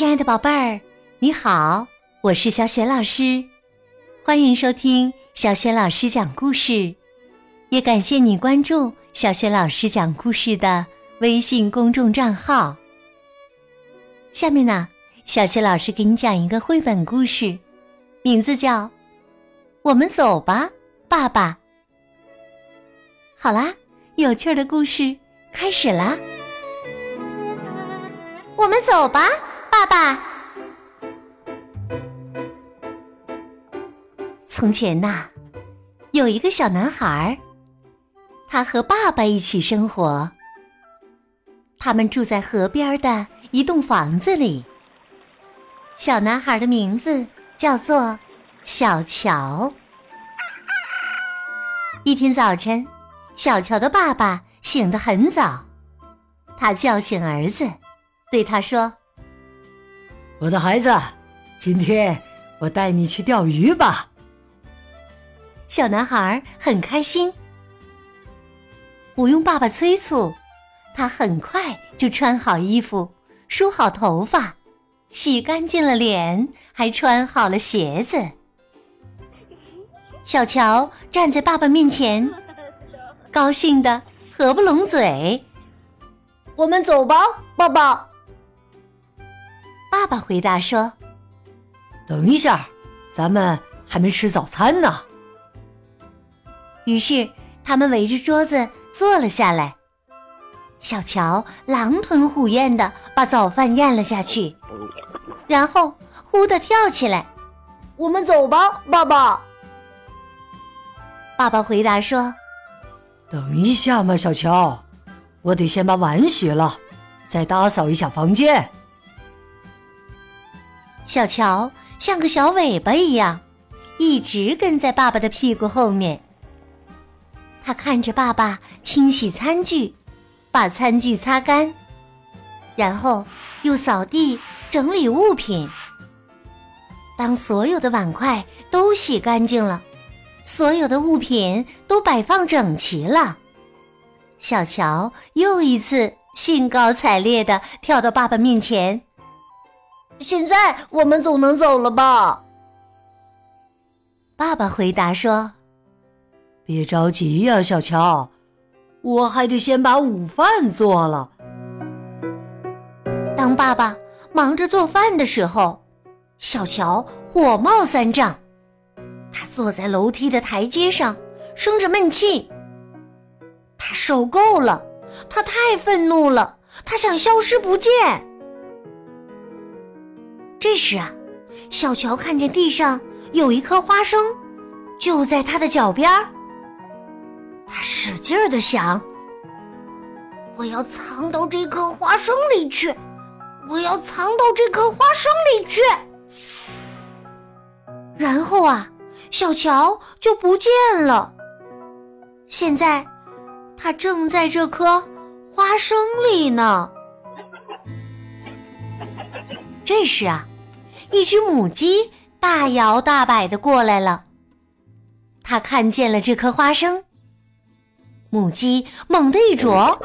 亲爱的宝贝儿，你好，我是小雪老师，欢迎收听小雪老师讲故事，也感谢你关注小雪老师讲故事的微信公众账号。下面呢，小雪老师给你讲一个绘本故事，名字叫《我们走吧，爸爸》。好啦，有趣的故事开始啦！我们走吧，爸爸。从前呐，有一个小男孩，他和爸爸一起生活。他们住在河边的一栋房子里。小男孩的名字叫做小乔。一天早晨，小乔的爸爸醒得很早，他叫醒儿子。对他说：“我的孩子，今天我带你去钓鱼吧。”小男孩很开心，不用爸爸催促，他很快就穿好衣服、梳好头发、洗干净了脸，还穿好了鞋子。小乔站在爸爸面前，高兴的合不拢嘴：“我们走吧，爸爸。”爸爸回答说：“等一下，咱们还没吃早餐呢。”于是他们围着桌子坐了下来。小乔狼吞虎咽的把早饭咽了下去，然后忽的跳起来：“我们走吧，爸爸。”爸爸回答说：“等一下嘛，小乔，我得先把碗洗了，再打扫一下房间。”小乔像个小尾巴一样，一直跟在爸爸的屁股后面。他看着爸爸清洗餐具，把餐具擦干，然后又扫地整理物品。当所有的碗筷都洗干净了，所有的物品都摆放整齐了，小乔又一次兴高采烈的跳到爸爸面前。现在我们总能走了吧？爸爸回答说：“别着急呀，小乔，我还得先把午饭做了。”当爸爸忙着做饭的时候，小乔火冒三丈，他坐在楼梯的台阶上，生着闷气。他受够了，他太愤怒了，他想消失不见。这时啊，小乔看见地上有一颗花生，就在他的脚边儿。他使劲儿的想：“我要藏到这颗花生里去，我要藏到这颗花生里去。”然后啊，小乔就不见了。现在，他正在这颗花生里呢。这时啊。一只母鸡大摇大摆的过来了，它看见了这颗花生，母鸡猛地一啄，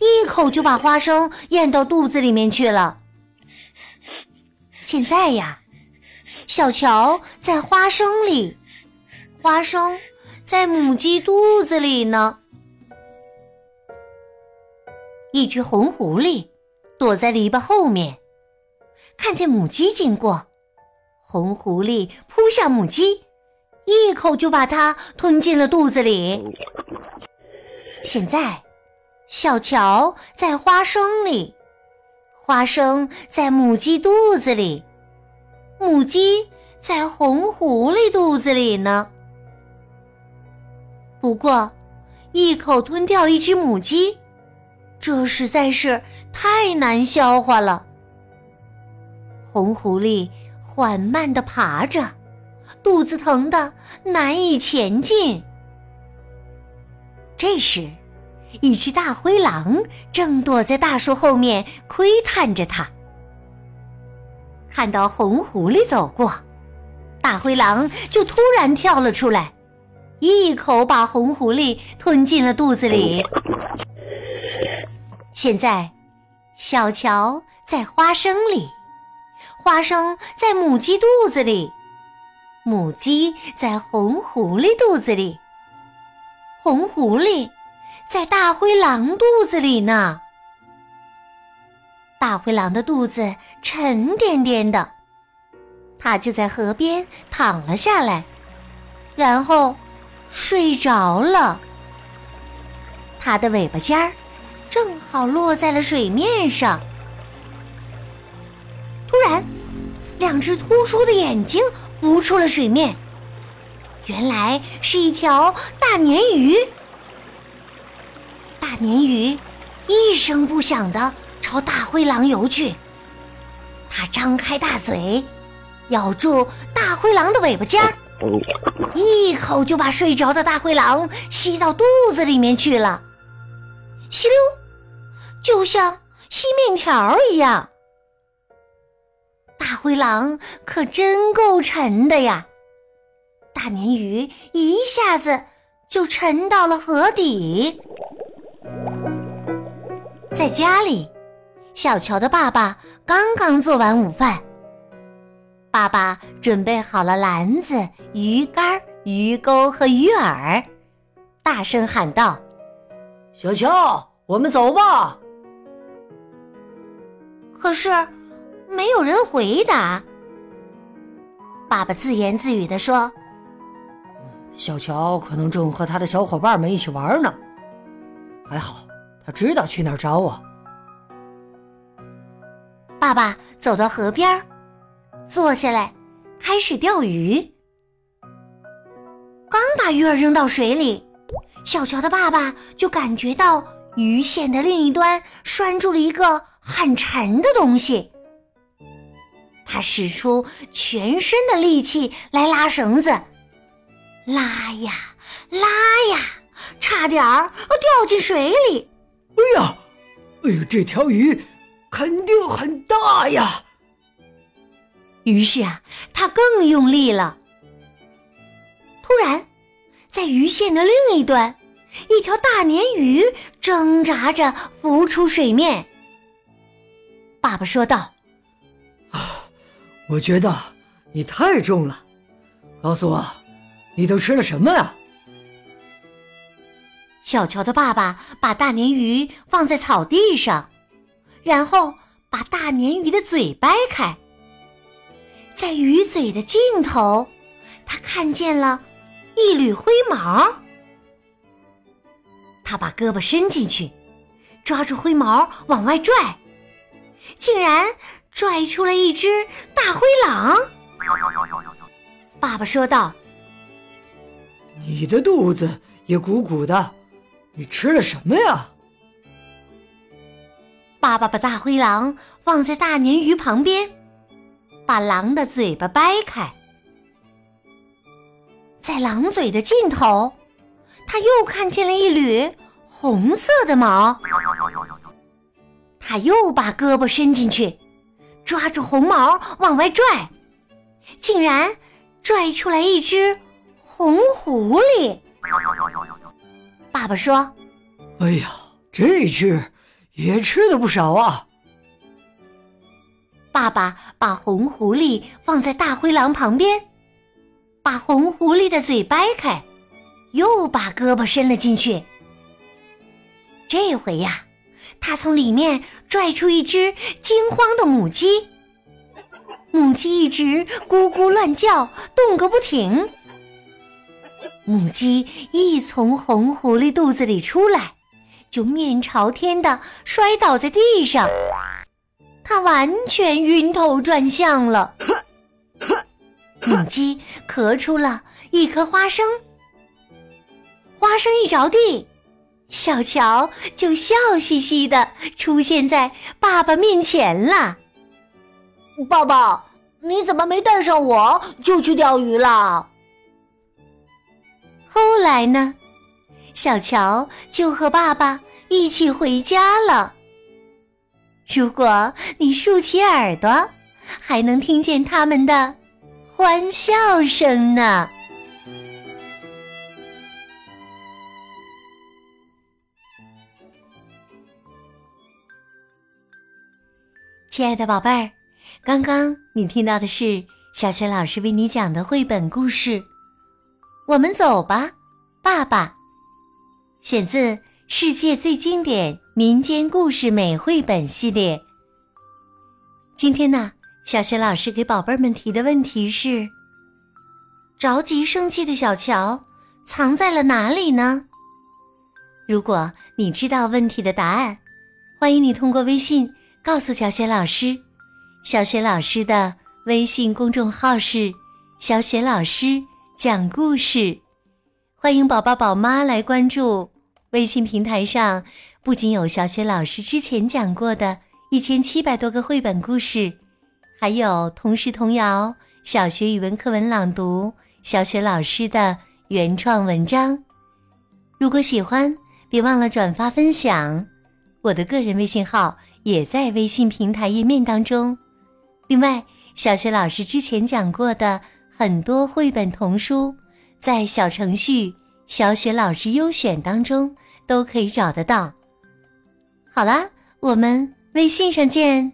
一口就把花生咽到肚子里面去了。现在呀，小乔在花生里，花生在母鸡肚子里呢。一只红狐狸躲在篱笆后面。看见母鸡经过，红狐狸扑向母鸡，一口就把它吞进了肚子里。现在，小乔在花生里，花生在母鸡肚子里，母鸡在红狐狸肚子里呢。不过，一口吞掉一只母鸡，这实在是太难消化了。红狐狸缓慢的爬着，肚子疼的难以前进。这时，一只大灰狼正躲在大树后面窥探着它。看到红狐狸走过，大灰狼就突然跳了出来，一口把红狐狸吞进了肚子里。现在，小乔在花生里。花生在母鸡肚子里，母鸡在红狐狸肚子里，红狐狸在大灰狼肚子里呢。大灰狼的肚子沉甸甸的，它就在河边躺了下来，然后睡着了。它的尾巴尖儿正好落在了水面上。突然，两只突出的眼睛浮出了水面，原来是一条大鲶鱼。大鲶鱼一声不响的朝大灰狼游去，它张开大嘴，咬住大灰狼的尾巴尖儿，一口就把睡着的大灰狼吸到肚子里面去了。吸溜，就像吸面条一样。大灰狼可真够沉的呀！大鲶鱼一下子就沉到了河底。在家里，小乔的爸爸刚刚做完午饭，爸爸准备好了篮子、鱼竿、鱼钩和鱼饵，大声喊道：“小乔，我们走吧！”可是。没有人回答。爸爸自言自语的说：“小乔可能正和他的小伙伴们一起玩呢。还好，他知道去哪儿找我。”爸爸走到河边，坐下来，开始钓鱼。刚把鱼儿扔到水里，小乔的爸爸就感觉到鱼线的另一端拴住了一个很沉的东西。他使出全身的力气来拉绳子，拉呀拉呀，差点儿掉进水里。哎呀，哎呀，这条鱼肯定很大呀！于是啊，他更用力了。突然，在鱼线的另一端，一条大鲶鱼挣扎着浮出水面。爸爸说道。我觉得你太重了，告诉我，你都吃了什么呀？小乔的爸爸把大鲶鱼放在草地上，然后把大鲶鱼的嘴掰开，在鱼嘴的尽头，他看见了一缕灰毛。他把胳膊伸进去，抓住灰毛往外拽，竟然。拽出了一只大灰狼。爸爸说道：“你的肚子也鼓鼓的，你吃了什么呀？”爸爸把大灰狼放在大鲶鱼旁边，把狼的嘴巴掰开，在狼嘴的尽头，他又看见了一缕红色的毛。他又把胳膊伸进去。抓住红毛往外拽，竟然拽出来一只红狐狸。爸爸说：“哎呀，这只也吃的不少啊！”爸爸把红狐狸放在大灰狼旁边，把红狐狸的嘴掰开，又把胳膊伸了进去。这回呀。他从里面拽出一只惊慌的母鸡，母鸡一直咕咕乱叫，动个不停。母鸡一从红狐狸肚子里出来，就面朝天的摔倒在地上，它完全晕头转向了。母鸡咳出了一颗花生，花生一着地。小乔就笑嘻嘻的出现在爸爸面前了。爸爸，你怎么没带上我就去钓鱼了？后来呢？小乔就和爸爸一起回家了。如果你竖起耳朵，还能听见他们的欢笑声呢。亲爱的宝贝儿，刚刚你听到的是小雪老师为你讲的绘本故事。我们走吧，爸爸。选自《世界最经典民间故事美绘本》系列。今天呢，小雪老师给宝贝们提的问题是：着急生气的小乔藏在了哪里呢？如果你知道问题的答案，欢迎你通过微信告诉小雪老师。小雪老师的微信公众号是“小雪老师讲故事”，欢迎宝宝宝妈来关注。微信平台上不仅有小雪老师之前讲过的一千七百多个绘本故事，还有童诗童谣、小学语文课文朗读、小雪老师的原创文章。如果喜欢，别忘了转发分享。我的个人微信号也在微信平台页面当中。另外，小雪老师之前讲过的很多绘本童书，在小程序“小雪老师优选”当中都可以找得到。好啦，我们微信上见。